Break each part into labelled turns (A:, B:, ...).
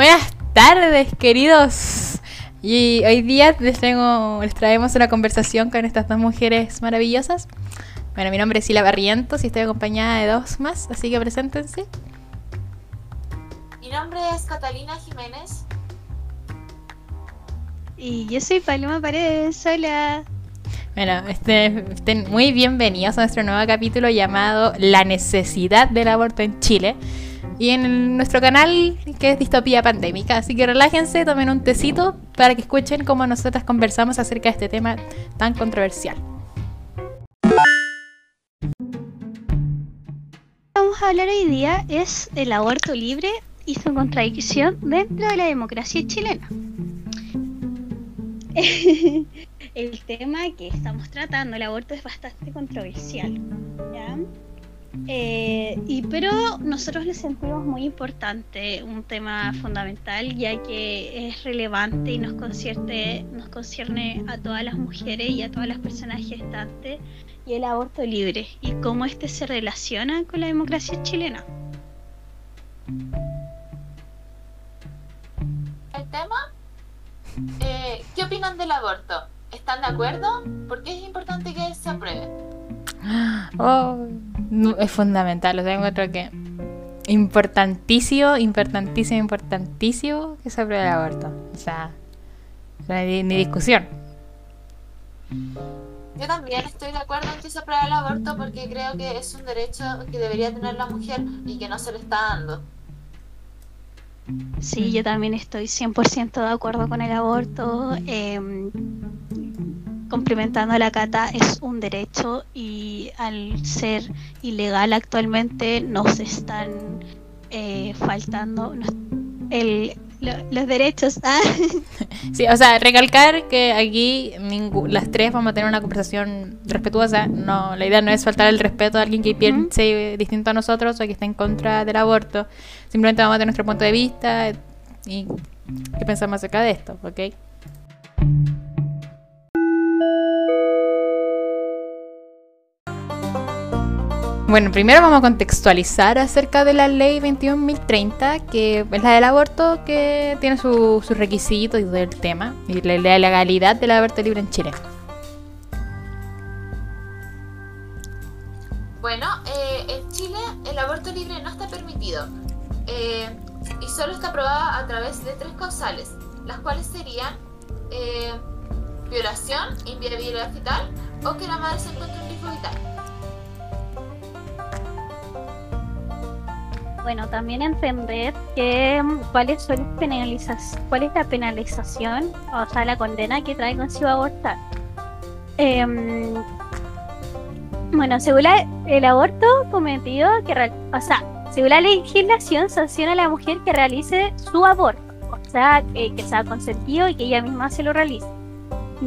A: Buenas tardes, queridos. Y hoy día les, les traemos una conversación con estas dos mujeres maravillosas. Bueno, mi nombre es Sila Barrientos y estoy acompañada de dos más, así que preséntense.
B: Mi nombre es Catalina Jiménez.
C: Y yo soy Paloma Paredes, hola.
A: Bueno, este, estén muy bienvenidos a nuestro nuevo capítulo llamado La necesidad del aborto en Chile. Y en nuestro canal, que es Distopía Pandémica. Así que relájense, tomen un tecito para que escuchen cómo nosotras conversamos acerca de este tema tan controversial.
C: Vamos a hablar hoy día es el aborto libre y su contradicción dentro de la democracia chilena. el tema que estamos tratando, el aborto, es bastante controversial. Eh, y, pero nosotros le sentimos muy importante, un tema fundamental, ya que es relevante y nos concierne, nos concierne a todas las mujeres y a todas las personas gestantes, y el aborto libre, y cómo este se relaciona con la democracia chilena.
B: El tema, eh, ¿qué opinan del aborto? ¿Están de acuerdo? ¿Por qué es importante que se apruebe?
A: Oh, es fundamental, o sea, encuentro que importantísimo, importantísimo, importantísimo que se apruebe el aborto. O sea, no hay ni discusión.
B: Yo también estoy de acuerdo en que se apruebe el aborto porque creo que es un derecho que debería tener la mujer y que no se le está dando.
C: Sí, yo también estoy 100% de acuerdo con el aborto. Eh, complementando a la cata, es un derecho y al ser ilegal actualmente nos están eh, faltando el, los derechos. Ah.
A: Sí, o sea, recalcar que aquí las tres vamos a tener una conversación respetuosa. No, la idea no es faltar el respeto a alguien que piense distinto a nosotros o que esté en contra del aborto. Simplemente vamos a tener nuestro punto de vista y qué pensamos acerca de esto, ¿ok? Bueno, primero vamos a contextualizar acerca de la ley 21.030, que es la del aborto, que tiene sus requisitos y del tema, y la, legalidad del aborto libre en Chile.
B: Bueno, eh, en Chile el aborto libre no está permitido eh, y solo está aprobado a través de tres causales, las cuales serían eh, violación, inviabilidad fetal o que la madre se encuentre en riesgo vital.
C: Bueno, también entender que mm, cuáles son cuál es la penalización, o sea, la condena que trae consigo abortar. Em, bueno, según el aborto cometido, que o sea, según la legislación sanciona a la mujer que realice su aborto, o sea, que sea consentido y que ella misma se lo realice.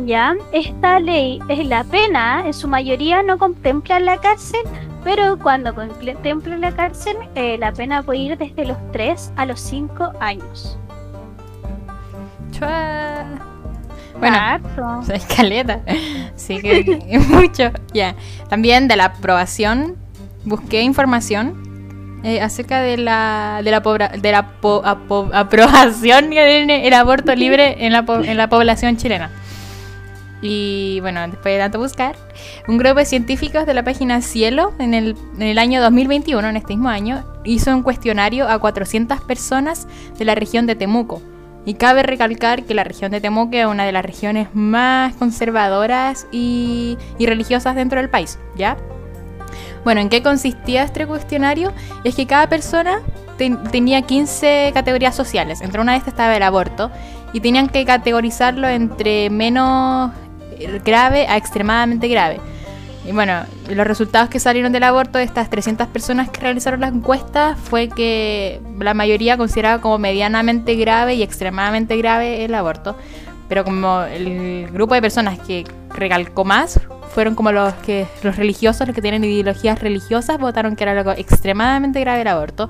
C: Ya, esta ley es la pena, en su mayoría no contempla la cárcel, pero cuando contempla la cárcel, eh, la pena puede ir desde los 3 a los 5 años.
A: Chua. Bueno, escaleta. Sí que es mucho. Ya. También de la aprobación, busqué información eh, acerca de la de la, de la aprobación del aborto libre en la, en la población chilena. Y bueno, después de tanto buscar, un grupo de científicos de la página Cielo, en el, en el año 2021, en este mismo año, hizo un cuestionario a 400 personas de la región de Temuco. Y cabe recalcar que la región de Temuco es una de las regiones más conservadoras y, y religiosas dentro del país, ¿ya? Bueno, ¿en qué consistía este cuestionario? Es que cada persona tenía 15 categorías sociales. Entre una de estas estaba el aborto. Y tenían que categorizarlo entre menos grave a extremadamente grave. Y bueno, los resultados que salieron del aborto de estas 300 personas que realizaron las encuestas fue que la mayoría consideraba como medianamente grave y extremadamente grave el aborto. Pero como el grupo de personas que recalcó más fueron como los que los religiosos, los que tienen ideologías religiosas, votaron que era algo extremadamente grave el aborto.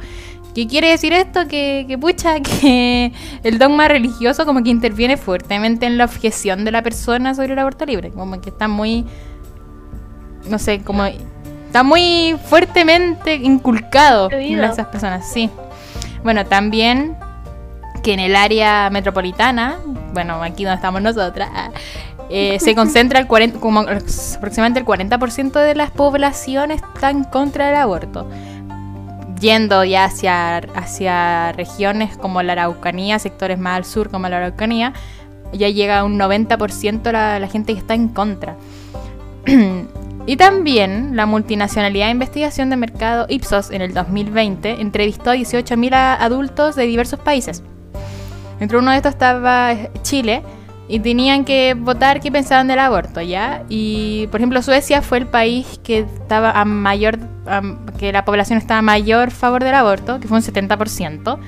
A: ¿Qué quiere decir esto? Que, que pucha, que el dogma religioso como que interviene fuertemente en la objeción de la persona sobre el aborto libre. Como que está muy, no sé, como está muy fuertemente inculcado en esas personas, sí. Bueno, también que en el área metropolitana, bueno, aquí donde estamos nosotras, eh, se concentra el 40, como aproximadamente el 40% de la población está en contra del aborto. Yendo ya hacia, hacia regiones como la Araucanía, sectores más al sur como la Araucanía, ya llega un 90% la, la gente que está en contra. y también la multinacionalidad de investigación de mercado Ipsos en el 2020 entrevistó a 18.000 adultos de diversos países. Entre uno de estos estaba Chile, y tenían que votar qué pensaban del aborto, ¿ya? Y, por ejemplo, Suecia fue el país que estaba a mayor, que la población estaba a mayor favor del aborto, que fue un 70%.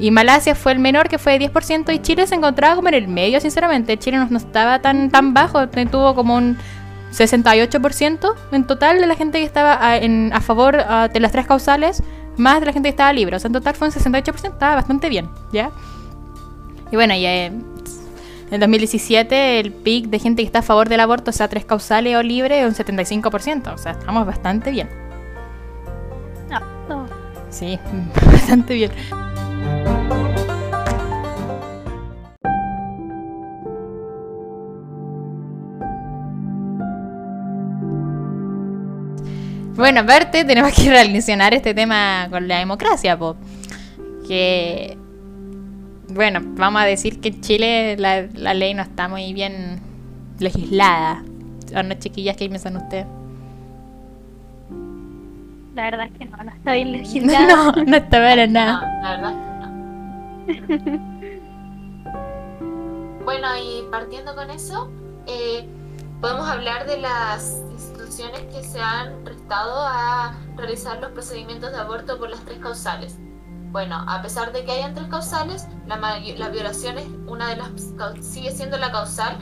A: Y Malasia fue el menor, que fue de 10%, y Chile se encontraba como en el medio, sinceramente. Chile no, estaba tan, tan bajo, tuvo como un 68% en total de la gente que estaba a, en, a favor de las tres causales, más de la gente que estaba libre. O sea, en total fue un 68%, estaba bastante bien, ¿ya? Y bueno, ya... Eh, en 2017 el pic de gente que está a favor del aborto, sea tres causales o libre, es un 75%. O sea, estamos bastante bien.
C: No,
A: Sí, bastante bien. Bueno, aparte tenemos que relacionar este tema con la democracia, po. Que bueno, vamos a decir que en Chile la, ley no está muy bien legislada. ¿O no, chiquillas, qué piensan ustedes?
C: La verdad es que no, no está bien legislada. no,
A: no está
B: para
A: nada.
B: No, la verdad no. bueno, y partiendo con eso, eh, podemos hablar de las instituciones que se han prestado a realizar los procedimientos de aborto por las tres causales. Bueno, a pesar de que hayan tres causales, la, la violación sigue siendo la causal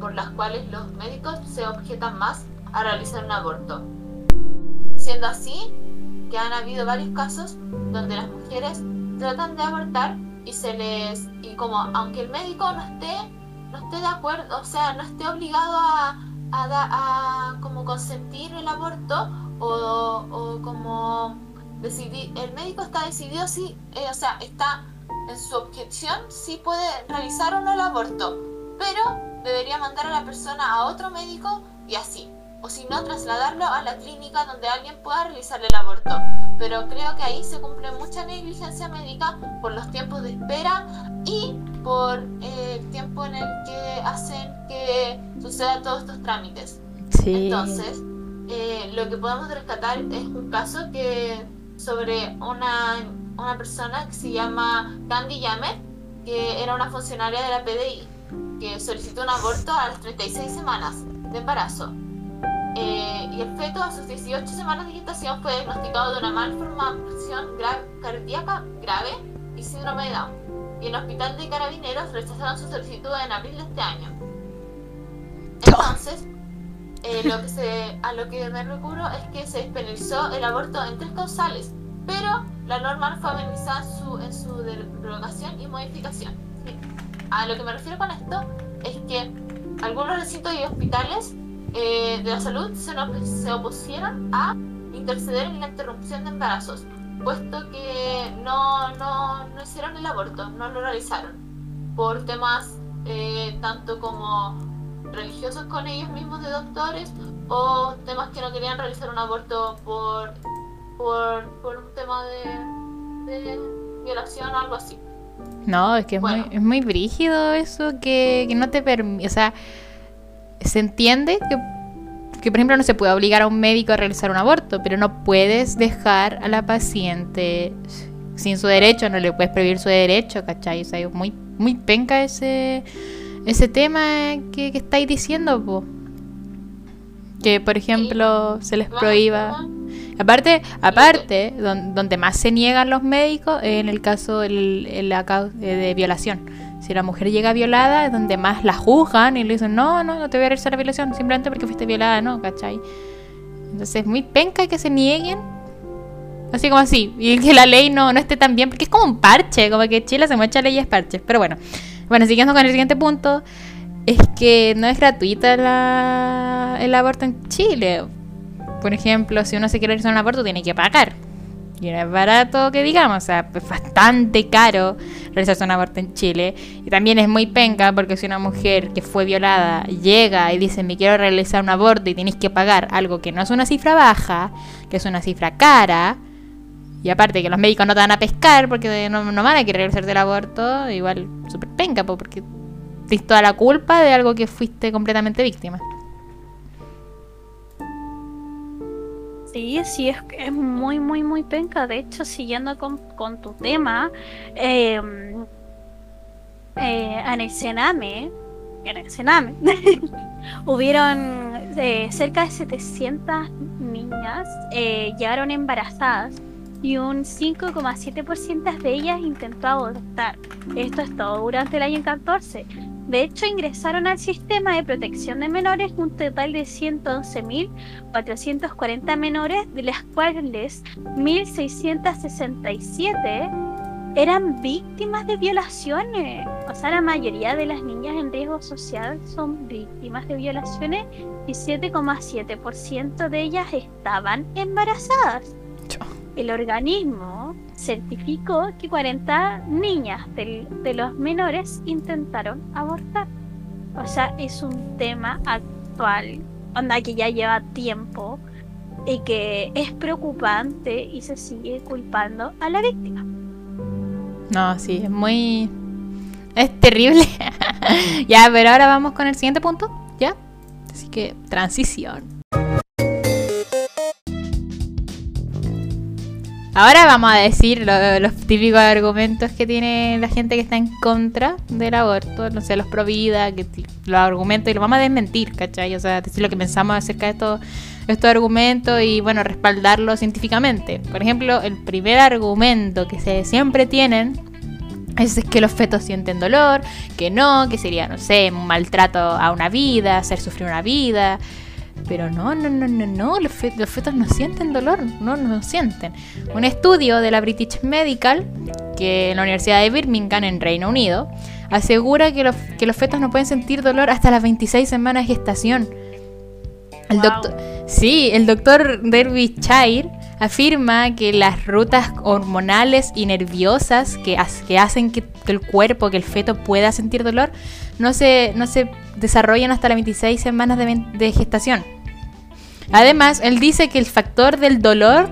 B: por las cuales los médicos se objetan más a realizar un aborto. Siendo así, que han habido varios casos donde las mujeres tratan de abortar y se les y como aunque el médico no esté no esté de acuerdo, o sea, no esté obligado a, como consentir el aborto o como el médico está decidido si, eh, o sea, está en su objeción si puede realizar o no el aborto, pero debería mandar a la persona a otro médico y así, o si no, trasladarlo a la clínica donde alguien pueda realizar el aborto. Pero creo que ahí se cumple mucha negligencia médica por los tiempos de espera y por eh, el tiempo en el que hacen que sucedan todos estos trámites. Entonces, eh, lo que podemos rescatar es un caso que sobre una, una persona que se llama Candy Yamet, que era una funcionaria de la PDI, que solicitó un aborto a las 36 semanas de embarazo. Eh, y el feto a sus 18 semanas de gestación fue diagnosticado de una malformación cardíaca grave y síndrome de Down. Y el hospital de carabineros rechazaron su solicitud en abril de este año. Entonces, eh, lo que se, a lo que me recurro es que se despenalizó el aborto en tres causales, pero la norma fue amenizada en su, en su derogación y modificación. A lo que me refiero con esto es que algunos recintos y hospitales eh, de la salud se, se opusieron a interceder en la interrupción de embarazos, puesto que no, no, no hicieron el aborto, no lo realizaron, por temas eh, tanto como religiosos con ellos mismos de doctores o temas que no querían realizar un aborto por, por, por un tema de, de violación o algo así.
A: No, es que es, muy, es muy brígido eso que, que no te permite, o sea, se entiende que, que, por ejemplo, no se puede obligar a un médico a realizar un aborto, pero no puedes dejar a la paciente sin su derecho, no le puedes prohibir su derecho, ¿cachai? O sea, es muy, muy penca ese ese tema que, estáis diciendo, que por ejemplo se les prohíba. Aparte, aparte donde más se niegan los médicos es en el caso de violación. Si la mujer llega violada es donde más la juzgan y le dicen, no, no, no te voy a realizar la violación simplemente porque fuiste violada, ¿no? ¿Cachai? Entonces es muy penca que se nieguen. Así como así. Y que la ley no, no esté tan bien, porque es como un parche, como que Chile se muestra leyes parches. Pero bueno, bueno, siguiendo con el siguiente punto, es que no es gratuita la, el aborto en Chile. Por ejemplo, si uno se quiere realizar un aborto, tiene que pagar. Y no es barato que digamos, o sea, es bastante caro realizarse un aborto en Chile. Y también es muy penca porque si una mujer que fue violada llega y dice me quiero realizar un aborto y tenéis que pagar algo que no es una cifra baja, que es una cifra cara, y aparte que los médicos no te van a pescar porque no, van a querer realizarte el aborto, igual súper penca porque tienes toda la culpa de algo que fuiste completamente víctima.
C: Sí, sí, es, es muy, muy, muy penca. De hecho, siguiendo con, tu tema, em, eh, en el Sename, en el Sename, hubieron eh, cerca de 700 niñas eh, llegaron embarazadas y un 5,7% de ellas intentó abortar. Esto es todo durante el año 14. De hecho, ingresaron al sistema de protección de menores un total de 111.440 menores, de las cuales 1.667 eran víctimas de violaciones. O sea, la mayoría de las niñas en riesgo social son víctimas de violaciones y 7,7% de ellas estaban embarazadas. El organismo certificó que 40 niñas de, los menores intentaron abortar. O sea, es un tema actual, onda que ya lleva tiempo y que es preocupante y se sigue culpando a la víctima.
A: No, sí, es muy... Es terrible. ya, pero ahora vamos con el siguiente punto, ¿ya? Así que, transición. Ahora vamos a decir los típicos argumentos que tiene la gente que está en contra del aborto, no sé, los pro vida, que los argumentos, y lo vamos a desmentir, ¿cachai? O sea, decir lo que pensamos acerca de estos, estos argumentos y, bueno, respaldarlo científicamente. Por ejemplo, el primer argumento que se siempre tienen es que los fetos sienten dolor, que no, que sería, no sé, un maltrato a una vida, hacer sufrir una vida. Pero no, no, no, no, no, los, fetos no sienten dolor, no, no sienten. Un estudio de la British Medical, que en la Universidad de Birmingham, en Reino Unido, asegura que los, que los fetos no pueden sentir dolor hasta las 26 semanas de gestación. El doctor, sí, el doctor Derby Chair afirma que las rutas hormonales y nerviosas que, que hacen que, el cuerpo, que el feto pueda sentir dolor, no se, no se desarrollan hasta las 26 semanas de, gestación. Además, él dice que el factor del dolor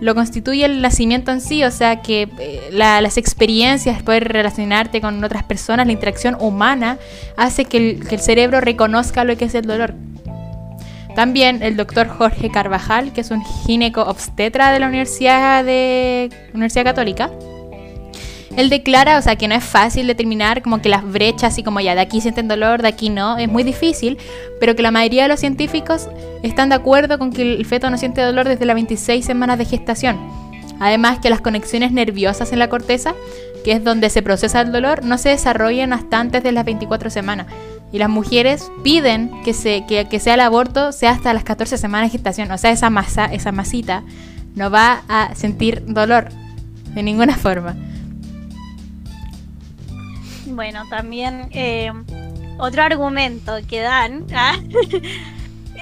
A: lo constituye el nacimiento en sí, o sea que eh, las experiencias, poder relacionarte con otras personas, la interacción humana, hace que el, cerebro reconozca lo que es el dolor. También el doctor Jorge Carvajal, que es un gineco obstetra de la Universidad Católica, él declara, o sea, que no es fácil determinar como que las brechas, así como ya de aquí sienten dolor, de aquí no, es muy difícil, pero que la mayoría de los científicos están de acuerdo con que el feto no siente dolor desde las 26 semanas de gestación. Además que las conexiones nerviosas en la corteza, que es donde se procesa el dolor, no se desarrollan hasta antes de las 24 semanas. Y las mujeres piden que, se, que, sea el aborto sea hasta las 14 semanas de gestación. O sea, esa masa, esa masita, no va a sentir dolor de ninguna forma.
C: Bueno, también eh, otro argumento que dan ¿ah?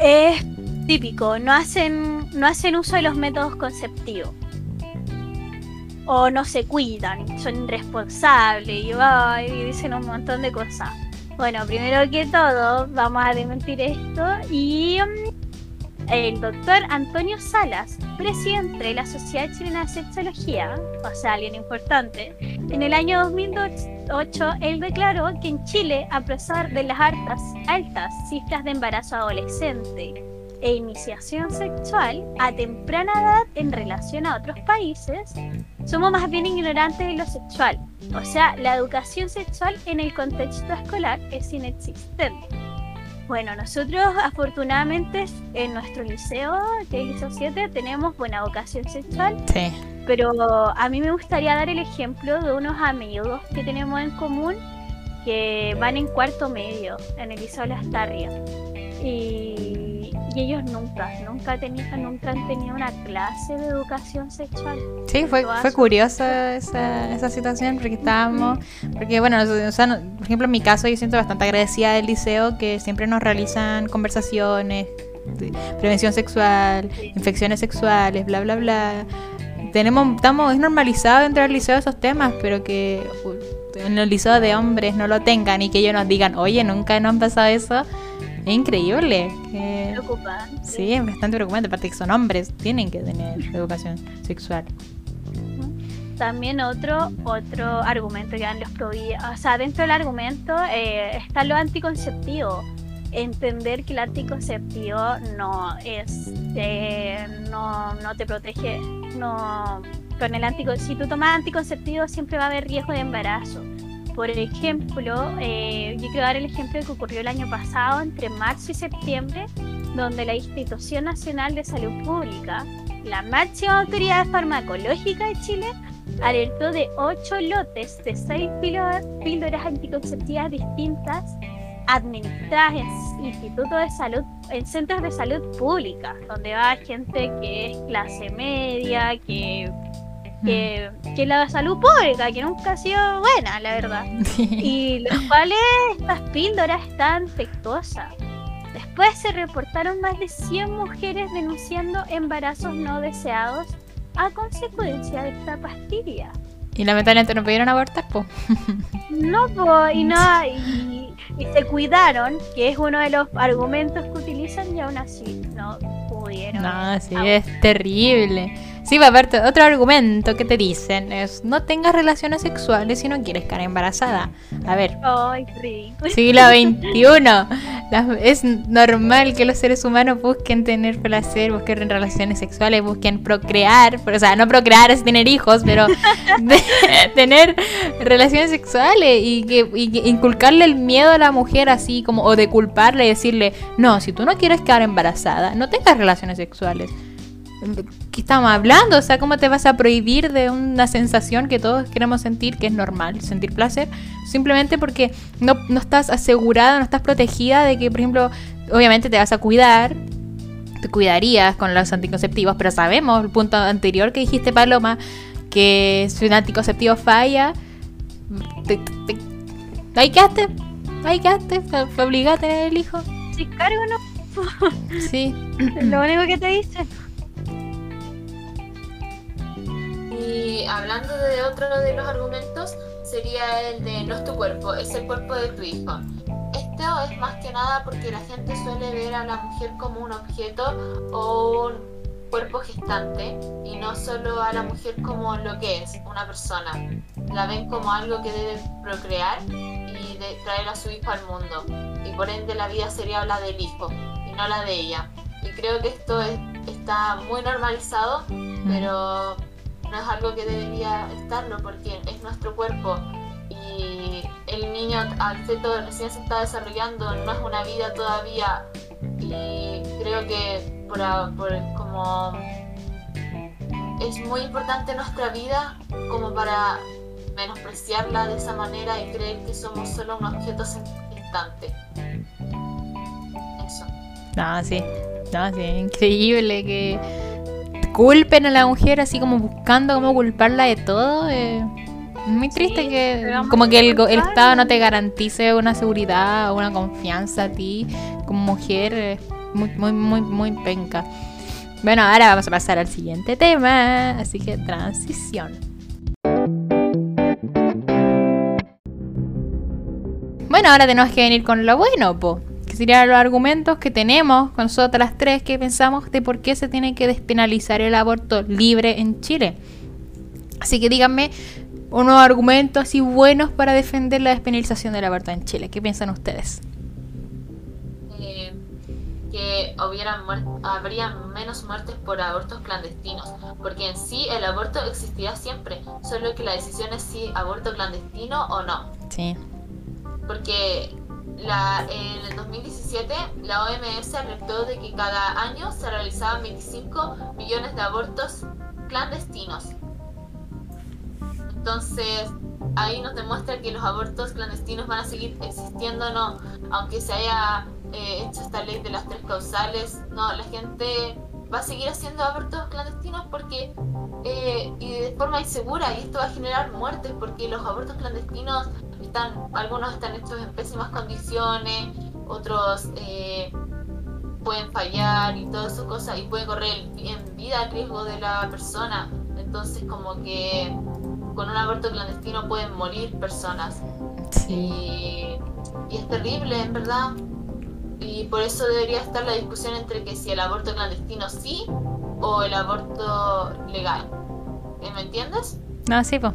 C: es típico, no hacen, no hacen uso de los métodos conceptivos. O no se cuidan, son irresponsables y, dicen un montón de cosas. Bueno, primero que todo, vamos a desmentir esto y mm, el doctor Antonio Salas, presidente de la Sociedad Chilena de Sexología, o sea, alguien importante, en el año 2008 él declaró que en Chile, a pesar de las altas, altas cifras de embarazo adolescente e iniciación sexual a temprana edad en relación a otros países, somos más bien ignorantes de lo sexual. O sea, la educación sexual en el contexto escolar es inexistente. Bueno, nosotros afortunadamente en nuestro liceo, que es el Liceo 7, tenemos buena educación sexual.
A: Sí.
C: Pero a mí me gustaría dar el ejemplo de unos amigos que tenemos en común que van en cuarto medio en el Liceo Las Tarrias. Y y ellos nunca, nunca, tenido, nunca han tenido una clase de educación sexual.
A: Sí, fue, fue curiosa esa, esa situación porque estábamos, porque bueno, o sea, por ejemplo en mi caso yo siento bastante agradecida del liceo que siempre nos realizan conversaciones, de prevención sexual, infecciones sexuales, bla, bla, bla. Tenemos, estamos, es normalizado dentro del liceo esos temas, pero que en el liceo de hombres no lo tengan y que ellos nos digan, oye, nunca nos han pasado eso, es increíble.
C: Preocupante.
A: Sí, es bastante preocupante, aparte que son hombres, tienen que tener educación sexual.
C: También otro otro argumento que dan los pro o sea, dentro del argumento eh, está lo anticonceptivo. Entender que el anticonceptivo no es, eh, no, no te protege, no, con el antico, si tú tomas anticonceptivo siempre va a haber riesgo de embarazo. Por ejemplo, eh, yo quiero dar el ejemplo que ocurrió el año pasado, entre marzo y septiembre, donde la Institución Nacional de Salud Pública, la máxima autoridad farmacológica de Chile, alertó de ocho lotes de seis píldoras anticonceptivas distintas administradas en institutos de salud, en centros de salud pública, donde va gente que es clase media, que, que, que la salud pública, que nunca ha sido buena, la verdad. Y los cuales estas píldoras están defectuosas. Después se reportaron más de 100 mujeres denunciando embarazos no deseados a consecuencia de esta pastilla.
A: Y lamentablemente no pudieron abortar, po.
C: No, po, y no, y, se cuidaron, que es uno de los argumentos que utilizan y aún así no pudieron.
A: No, sí, es terrible. Sí, aparte, otro argumento que te dicen es no tengas relaciones sexuales si no quieres quedar embarazada. A ver.
C: Ay,
A: siglo XXI. es normal que los seres humanos busquen tener placer, busquen relaciones sexuales, busquen procrear. o sea, no procrear es tener hijos, pero tener relaciones sexuales y que inculcarle el miedo a la mujer así como, o de culparle y decirle, no, si tú no quieres quedar embarazada, no tengas relaciones sexuales. ¿Qué estamos hablando? O sea, ¿cómo te vas a prohibir de una sensación que todos queremos sentir, que es normal, sentir placer? Simplemente porque no, no estás asegurada, no estás protegida de que, por ejemplo, obviamente te vas a cuidar, te cuidarías con los anticonceptivos, pero sabemos, el punto anterior que dijiste, Paloma, que si un anticonceptivo falla, te, te, ahí quedaste, ahí quedaste, te obliga a tener el hijo.
C: Si cargo no.
A: sí.
C: Lo único que te dice.
B: Y hablando de otro de los argumentos, sería el de no es tu cuerpo, es el cuerpo de tu hijo. Esto es más que nada porque la gente suele ver a la mujer como un objeto o un cuerpo gestante y no solo a la mujer como lo que es, una persona. La ven como algo que debe procrear y de traer a su hijo al mundo. Y por ende la vida sería la del hijo y no la de ella. Y creo que esto está muy normalizado, pero no es algo que debería estarlo porque es nuestro cuerpo y el niño al feto recién se está desarrollando, no es una vida todavía y creo que por, como es muy importante nuestra vida como para menospreciarla de esa manera y creer que somos solo un objeto instante. Eso.
A: No, sí, no, sí, increíble que culpen a la mujer así como buscando cómo culparla de todo. Eh, muy triste que como que el, Estado no te garantice una seguridad o una confianza a ti como mujer. muy, muy, muy, muy penca. Bueno, ahora vamos a pasar al siguiente tema. Así que transición. Bueno, ahora tenemos que venir con lo bueno, po serían los argumentos que tenemos con nosotras tres que pensamos de por qué se tiene que despenalizar el aborto libre en Chile. Así que díganme unos argumentos así buenos para defender la despenalización del aborto en Chile. ¿Qué piensan ustedes?
B: Eh, que habría menos muertes por abortos clandestinos, porque en sí el aborto existía siempre, solo que la decisión es si aborto clandestino o no.
A: Sí.
B: Porque la, en el 2017 la OMS alertó de que cada año se realizaban 25 millones de abortos clandestinos. Entonces, ahí nos demuestra que los abortos clandestinos van a seguir existiendo, no, aunque se haya eh, hecho esta ley de las tres causales, no, la gente va a seguir haciendo abortos clandestinos porque eh, y de forma insegura y esto va a generar muertes porque los abortos clandestinos algunos están hechos en pésimas condiciones, otros eh, pueden fallar y todas esas cosas y puede correr en vida el riesgo de la persona. entonces como que con un aborto clandestino pueden morir personas. Y, y es terrible, en verdad. Y por eso debería estar la discusión entre que si el aborto clandestino sí o el aborto legal. ¿Me entiendes?
A: No, sí, pues,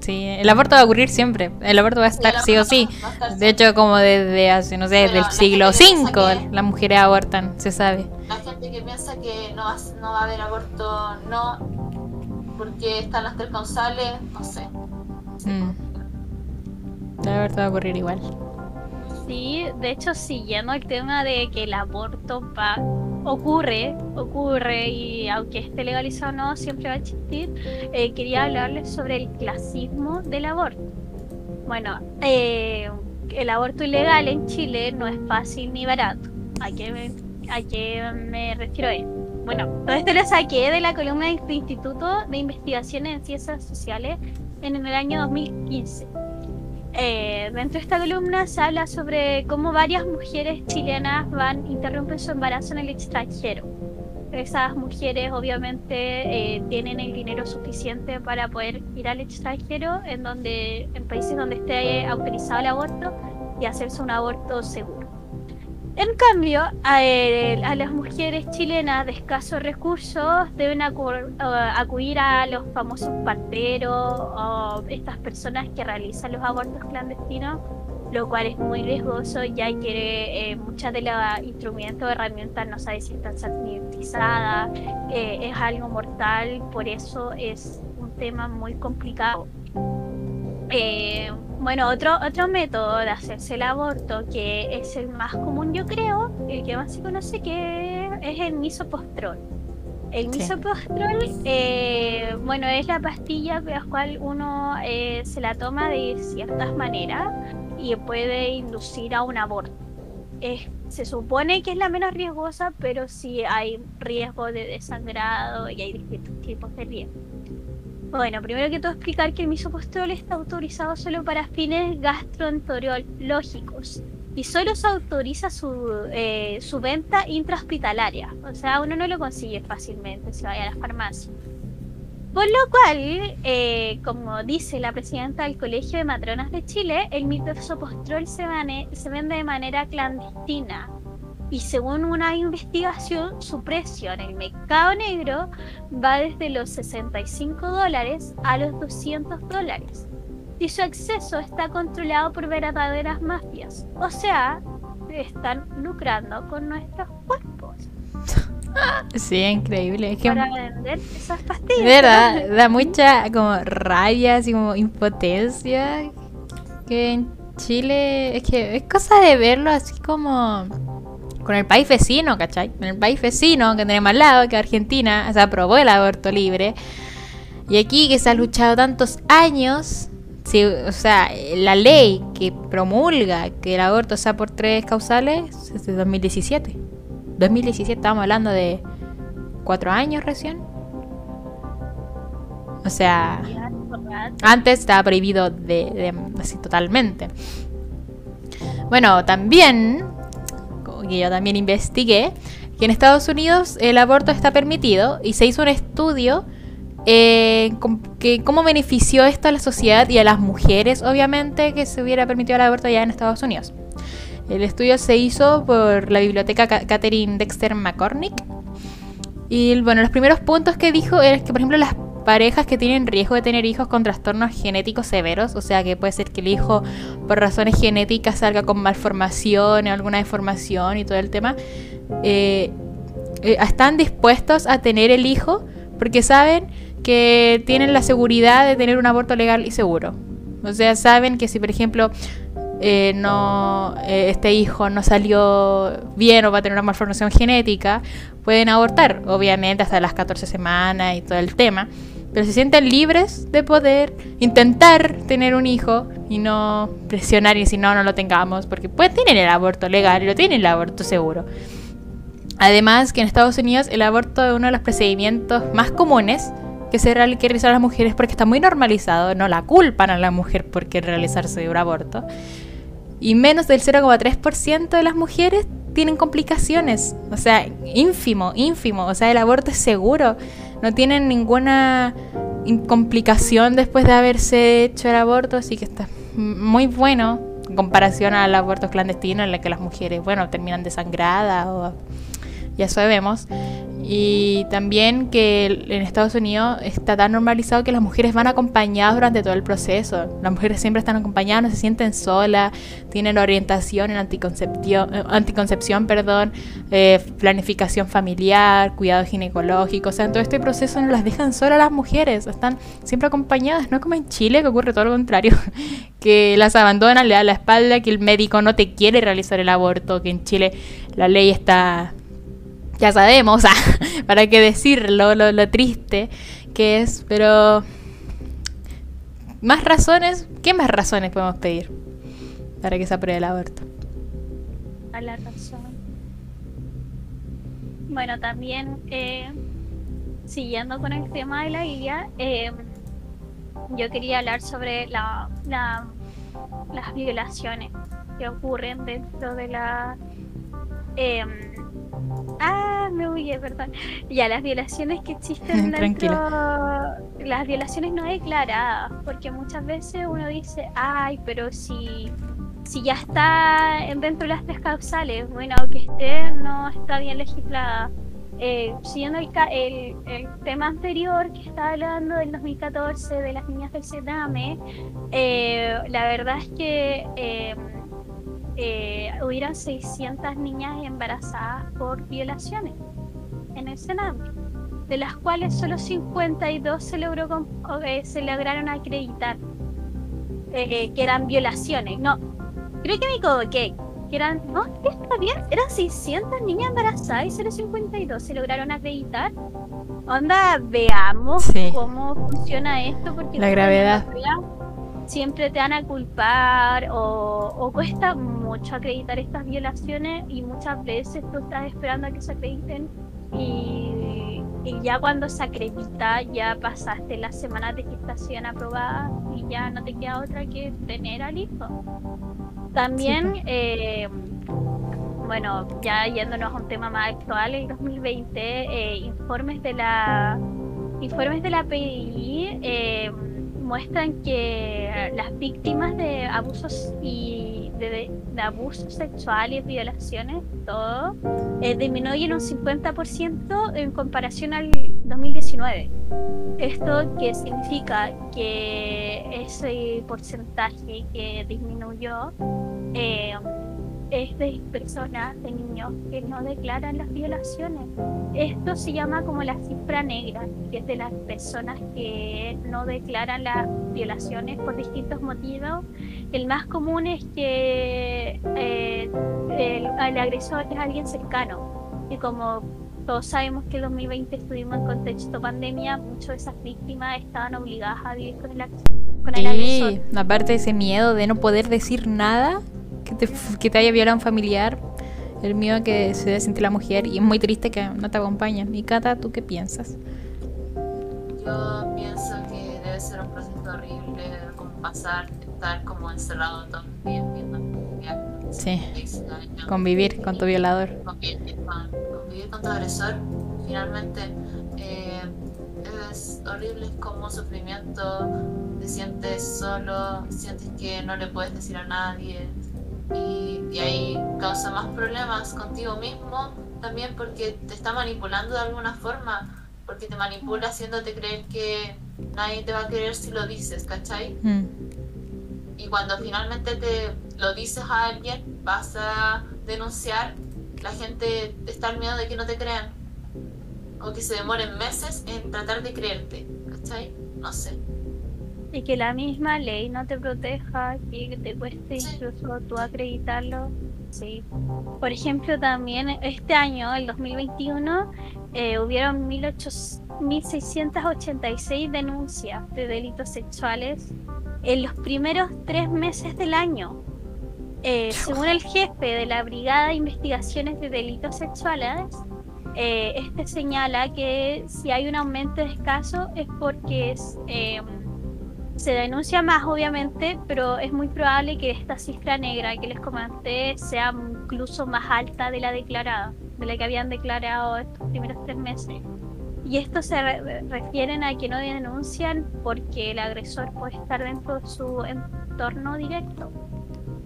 A: sí, El aborto va a ocurrir siempre. El aborto va a estar sí, o sí. De hecho, como desde hace, no sé, desde el siglo V las mujeres abortan, se sabe.
B: La gente que piensa que no va, no va a haber aborto, no, porque están las tres causales, no sé. Mm.
A: El aborto va a ocurrir igual.
C: Sí, de hecho, siguiendo el tema de que el aborto va, ocurre, ocurre y aunque esté legalizado no, siempre va a existir, eh, quería hablarles sobre el clasismo del aborto. Bueno, eh, el aborto ilegal en Chile no es fácil ni barato. ¿A qué me, a qué me refiero Bueno, todo esto lo saqué de la columna del Instituto de Investigaciones en Ciencias Sociales en el año 2015 eh, dentro de esta columna se habla sobre cómo varias mujeres chilenas van interrumpen su embarazo en el extranjero. Esas mujeres obviamente eh, tienen el dinero suficiente para poder ir al extranjero, en donde en países donde esté autorizado el aborto y hacerse un aborto seguro. En cambio, eh, a, las mujeres chilenas de escasos recursos deben acudir a los famosos parteros estas personas que realizan los abortos clandestinos, lo cual es muy riesgoso ya que eh, muchas de los instrumentos o herramientas no saben si están sanitizadas, eh, es algo mortal, por eso es un tema muy complicado. Bueno, otro, otro método de hacerse el aborto, que es el más común yo creo, el que más se conoce, que es el misopostrol. El misopostrol, eh, bueno, es la pastilla con la cual uno eh, se la toma de ciertas maneras y puede inducir a un aborto. se supone que es la menos riesgosa, pero sí hay riesgo de desangrado y hay distintos tipos de riesgo. Bueno, primero que todo explicar que el misopostrol está autorizado solo para fines gastroenterológicos y solo se autoriza su, eh, su venta intrahospitalaria. O sea, uno no lo consigue fácilmente si vaya a la farmacia. Por lo cual, eh, como dice la presidenta del Colegio de Matronas de Chile, el misopostrol se, se vende de manera clandestina y según una investigación, su precio en el mercado negro va desde los 65 dólares a los 200 dólares. Y su acceso está controlado por verdaderas mafias. O sea, están lucrando con nuestros cuerpos.
A: Sí, increíble.
C: Es Para vender esas pastillas.
A: verdad, da mucha como rabia, así como impotencia. Que en Chile es que es cosa de verlo así como con el país vecino, ¿cachai? Con el país vecino que tenemos al lado, que Argentina, se aprobó el aborto libre. Y aquí que se ha luchado tantos años, o sea, la ley que promulga que el aborto sea por tres causales es de 2017. 2017 estamos hablando de cuatro años recién. O sea, antes estaba prohibido de, así totalmente. Bueno, también que yo también investigué, que en Estados Unidos el aborto está permitido y se hizo un estudio eh, que cómo benefició esto a la sociedad y a las mujeres, obviamente, que se hubiera permitido el aborto ya en Estados Unidos. El estudio se hizo por la biblioteca Catherine Dexter McCormick. Y bueno, los primeros puntos que dijo es que, por ejemplo, las parejas que tienen riesgo de tener hijos con trastornos genéticos severos, o sea que puede ser que el hijo por razones genéticas salga con malformación o alguna deformación y todo el tema, eh, eh, están dispuestos a tener el hijo porque saben que tienen la seguridad de tener un aborto legal y seguro. O sea, saben que si por ejemplo eh, no este hijo no salió bien o va a tener una malformación genética, pueden abortar, obviamente hasta las 14 semanas y todo el tema pero se sienten libres de poder intentar tener un hijo y no presionar y si no, no lo tengamos, porque pues tienen el aborto legal y lo tienen el aborto seguro. Además que en Estados Unidos el aborto es uno de los procedimientos más comunes que se realizan a las mujeres porque está muy normalizado, no la culpan a la mujer por realizarse un aborto. Y menos del 0,3% de las mujeres tienen complicaciones, o sea, ínfimo, ínfimo, o sea, el aborto es seguro no tienen ninguna complicación después de haberse hecho el aborto, así que está muy bueno en comparación al aborto clandestino en el que las mujeres, bueno, terminan desangradas o ya sabemos. Y también que en Estados Unidos está tan normalizado que las mujeres van acompañadas durante todo el proceso. Las mujeres siempre están acompañadas, no se sienten solas, tienen orientación en anticoncepción, eh, anticoncepción perdón, eh, planificación familiar, cuidado ginecológico. O sea, en todo este proceso no las dejan solas las mujeres, están siempre acompañadas, no como en Chile, que ocurre todo lo contrario, que las abandonan, le dan la espalda, que el médico no te quiere realizar el aborto, que en Chile la ley está ya sabemos, para qué decirlo, lo, triste que es, pero más razones, ¿qué más razones podemos pedir para que se apruebe el aborto?
C: A la razón. Bueno, también eh, siguiendo con el tema de la guía, eh, yo quería hablar sobre la, las violaciones que ocurren dentro de la eh, Ah, me huye, perdón. Ya, las violaciones que existen dentro. Las violaciones no declaradas, porque muchas veces uno dice, ay, pero si, si ya está dentro de las tres causales, bueno, que esté, no está bien legislada. Eh, siguiendo el, el, tema anterior que estaba hablando del 2014 de las niñas del Sename, eh, la verdad es que. Eh, eh, hubieron 600 niñas embarazadas por violaciones en el Senado, de las cuales solo 52 se, logró eh, se lograron acreditar eh, que eran violaciones. No, creo que me equivoqué. Que eran, no, está bien, eran 600 niñas embarazadas y solo 52 se lograron acreditar. Onda, veamos cómo funciona esto, porque
A: la gravedad
C: siempre te van a culpar o, cuesta mucho acreditar estas violaciones y muchas veces tú estás esperando a que se acrediten y, ya cuando se acredita ya pasaste las semanas de gestación aprobada y ya no te queda otra que tener al hijo. También, pues. eh, bueno, ya yéndonos a un tema más actual, el 2020, eh, informes de la informes de la PDI eh, muestran que las víctimas de abusos y de, abusos sexuales, violaciones, todo, eh, disminuyen un 50% en comparación al 2019. Esto que significa que ese porcentaje que disminuyó eh, es de personas, de niños que no declaran las violaciones. Esto se llama como la cifra negra, que es de las personas que no declaran las violaciones por distintos motivos. El más común es que eh, el, agresor es alguien cercano y como todos sabemos que en 2020 estuvimos en contexto pandemia, muchas de esas víctimas estaban obligadas a vivir con el, con el agresor.
A: Aparte de ese miedo de no poder decir nada, que te, haya violado un familiar, el miedo que se siente la mujer y es muy triste que no te acompañen. Y Cata, ¿tú qué piensas?
B: Yo pienso que debe ser un proceso horrible como pasar, estar como encerrado todo el día viendo
A: Sí, convivir con tu violador.
B: Convivir con, tu agresor, finalmente. Eh, es horrible, es como sufrimiento, te sientes solo, sientes que no le puedes decir a nadie, y, ahí causa más problemas contigo mismo también porque te está manipulando de alguna forma, porque te manipula haciéndote creer que nadie te va a querer si lo dices, ¿cachai? Mm. Y cuando finalmente te lo dices a alguien, vas a denunciar, la gente está al miedo de que no te crean o que se demoren meses en tratar de creerte, ¿cachai? No sé
C: y que la misma ley no te proteja, que te cueste incluso tú acreditarlo. Sí. Por ejemplo, también este año, el 2021, eh, hubieron 1.686 denuncias de delitos sexuales en los primeros tres meses del año. Eh, según el jefe de la Brigada de Investigaciones de Delitos Sexuales, eh, este señala que si hay un aumento de casos es porque es se denuncia más, obviamente, pero es muy probable que esta cifra negra que les comenté sea incluso más alta de la declarada, de la que habían declarado estos primeros tres meses. y esto se refieren a que no denuncian porque el agresor puede estar dentro de su entorno directo.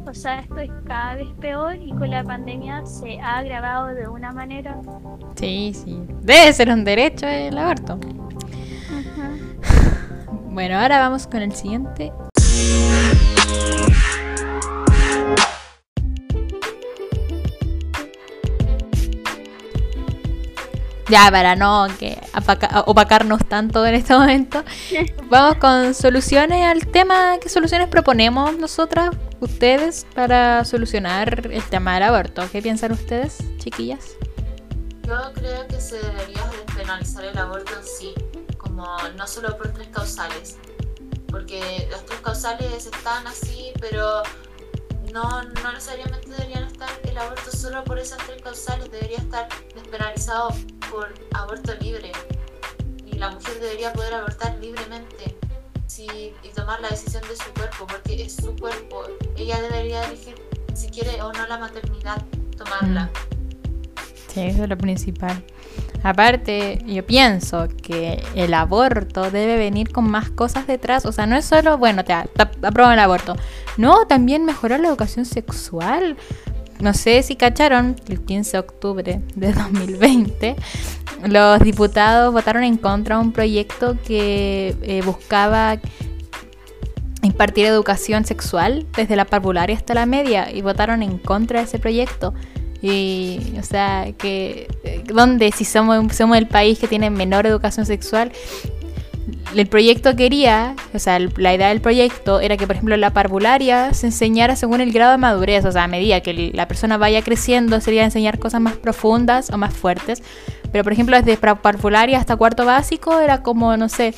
C: O sea, esto es cada vez peor y con la pandemia se ha agravado de una manera.
A: Sí, sí. Debe ser un derecho el aborto. Bueno, ahora vamos con el siguiente. Ya, para no que opacarnos tanto en este momento, vamos con soluciones al tema. ¿Qué soluciones proponemos nosotras, ustedes, para solucionar el tema del aborto? ¿Qué piensan ustedes, chiquillas?
B: Yo creo que se debería despenalizar el aborto en sí, como no solo por tres causales, porque las tres causales están así, pero no, no necesariamente deberían estar el aborto solo por esas tres causales, debería estar despenalizado por aborto libre. Y la mujer debería poder abortar libremente y tomar la decisión de su cuerpo, porque es su cuerpo. Ella debería elegir si quiere o no la maternidad, tomarla.
A: Sí, eso es lo principal. Aparte, yo pienso que el aborto debe venir con más cosas detrás. O sea, no es solo, bueno, te, aprueban el aborto. No, también mejorar la educación sexual. No sé si cacharon, el 15 de octubre de 2020, los diputados votaron en contra de un proyecto que eh, buscaba impartir educación sexual desde la parvularia hasta la media y votaron en contra de ese proyecto. Y, o sea, que, donde si somos, somos el país que tiene menor educación sexual, el proyecto quería, o sea, la idea del proyecto era que, por ejemplo, la parvularia se enseñara según el grado de madurez, o sea, a medida que la persona vaya creciendo, sería enseñar cosas más profundas o más fuertes. Pero, por ejemplo, desde parvularia hasta cuarto básico era como, no sé,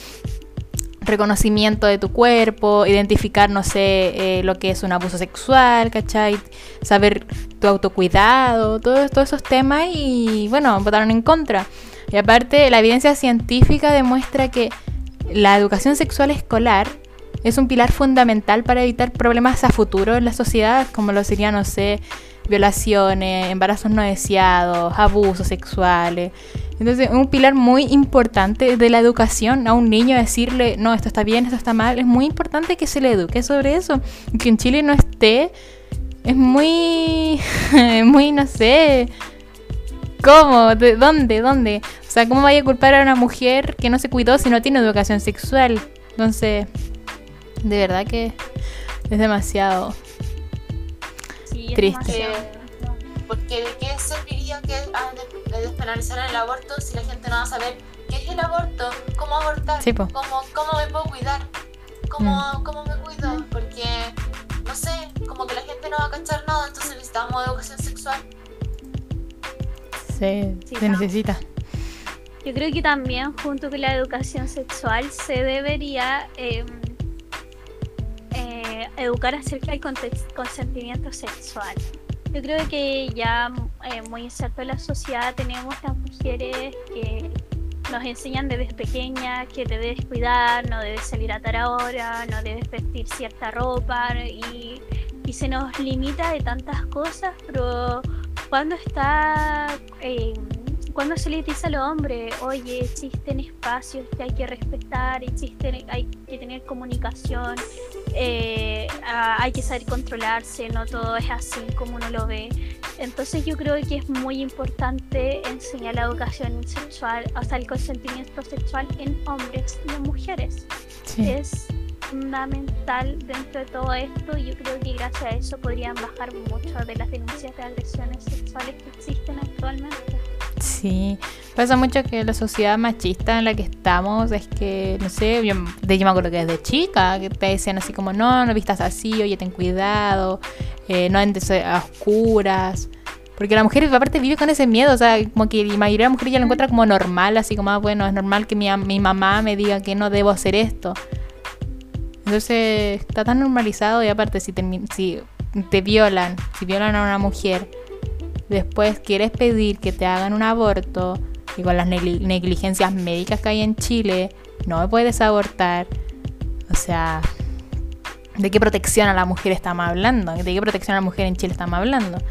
A: reconocimiento de tu cuerpo, identificar, no sé, eh, lo que es un abuso sexual, ¿cachai? Saber tu autocuidado, todos, esos temas y bueno, votaron en contra. Y aparte, la evidencia científica demuestra que la educación sexual escolar es un pilar fundamental para evitar problemas a futuro en la sociedad, como lo serían, no sé, violaciones, embarazos no deseados, abusos sexuales. Entonces, un pilar muy importante de la educación a un niño, decirle, no, esto está bien, esto está mal, es muy importante que se le eduque sobre eso. Que en Chile no esté, es muy, muy, no sé, ¿cómo? ¿De dónde? ¿Dónde? O sea, ¿cómo vaya a culpar a una mujer que no se cuidó si no tiene educación sexual? Entonces, de verdad que es demasiado triste.
B: Porque de qué serviría que despenalizar el aborto si la gente no va a saber qué es el aborto, cómo abortar, cómo, cómo, me puedo cuidar, cómo, mm. cómo me cuido, porque no sé, como que la gente no va a cachar nada, entonces necesitamos educación sexual.
A: Sí, se necesita.
C: Yo creo que también junto con la educación sexual se debería em, eh, educar acerca del consentimiento sexual. Yo creo que ya eh, muy inserto en la sociedad tenemos las mujeres que nos enseñan desde pequeña que te debes cuidar, no debes salir a tal hora, no debes vestir cierta ropa y, y se nos limita de tantas cosas, pero cuando está... Eh, cuando se le dice al hombre, oye, existen espacios que hay que respetar, existen, hay que tener comunicación, eh, hay que saber controlarse, no todo es así como uno lo ve. Entonces yo creo que es muy importante enseñar la educación sexual, o sea, el consentimiento sexual en hombres y en mujeres. Es fundamental dentro de todo esto y yo creo que gracias a eso podrían bajar muchas de las denuncias de agresiones sexuales que existen actualmente.
A: Sí, pasa mucho que la sociedad machista en la que estamos es que, no sé, yo, de, yo me acuerdo que desde chica, que te decían así como, no, no vistas así, oye, ten cuidado, eh, no entres a oscuras. Porque la mujer aparte vive con ese miedo, o sea, como que la mayoría de las mujeres ya lo encuentra como normal, así como, ah, bueno, es normal que mi, mi mamá me diga que no debo hacer esto. Entonces está tan normalizado y aparte si si te violan, si violan a una mujer después quieres pedir que te hagan un aborto y con las negligencias médicas que hay en Chile, no puedes abortar. O sea, ¿de qué protección a la mujer estamos hablando? ¿De qué protección a la mujer en Chile estamos hablando?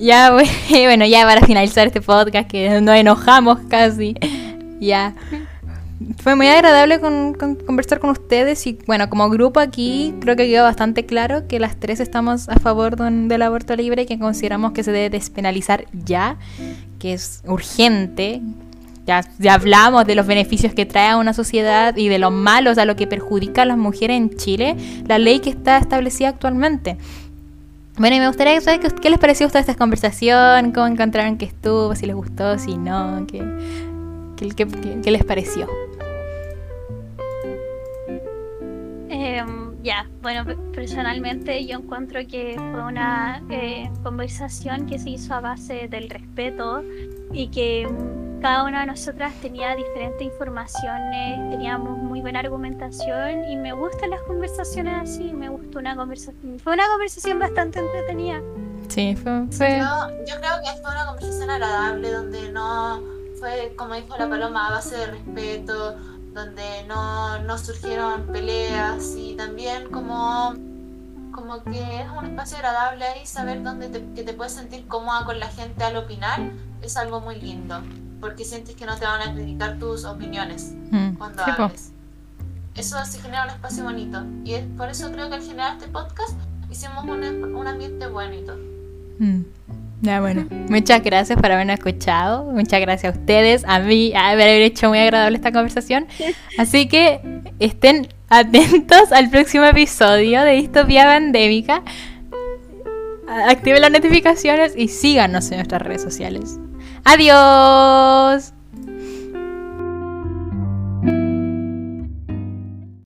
A: Ya, bueno, ya para finalizar este podcast, que nos enojamos casi. Ya. Fue muy agradable conversar con ustedes y bueno, como grupo aquí creo que quedó bastante claro que las tres estamos a favor del aborto libre y que consideramos que se debe despenalizar ya, que es urgente. Ya, ya hablamos de los beneficios que trae a una sociedad y de los malos a lo que perjudica a las mujeres en Chile, la ley que está establecida actualmente. Bueno, y me gustaría saber qué, les pareció a ustedes esta conversación, cómo encontraron que estuvo, si les gustó, si no, qué, qué, les pareció.
C: Em, ya, bueno, personalmente yo encuentro que fue una eh, conversación que se hizo a base del respeto y que cada una de nosotras tenía diferentes informaciones, teníamos muy buena argumentación y me gustan las conversaciones así, me gustó una conversación, fue una conversación bastante entretenida.
A: Sí, fue...
B: Yo, creo que fue una conversación agradable donde no fue, como dijo la paloma, a base de respeto, donde no, no surgieron peleas y también como como que es un espacio agradable ahí, saber dónde te, que te puedes sentir cómoda con la gente al opinar, es algo muy lindo porque sientes que no te van a criticar tus opiniones mm, cuando hables. Eso sí genera un espacio bonito. Y es por eso creo que al generar este podcast hicimos un, un ambiente bonito.
A: Mm. Ya bueno, muchas gracias por habernos escuchado. Muchas gracias a ustedes, a mí, a haber hecho muy agradable esta conversación. Así que estén atentos al próximo episodio de Distopía Pandémica. Activen las notificaciones y síganos en nuestras redes sociales. Adiós.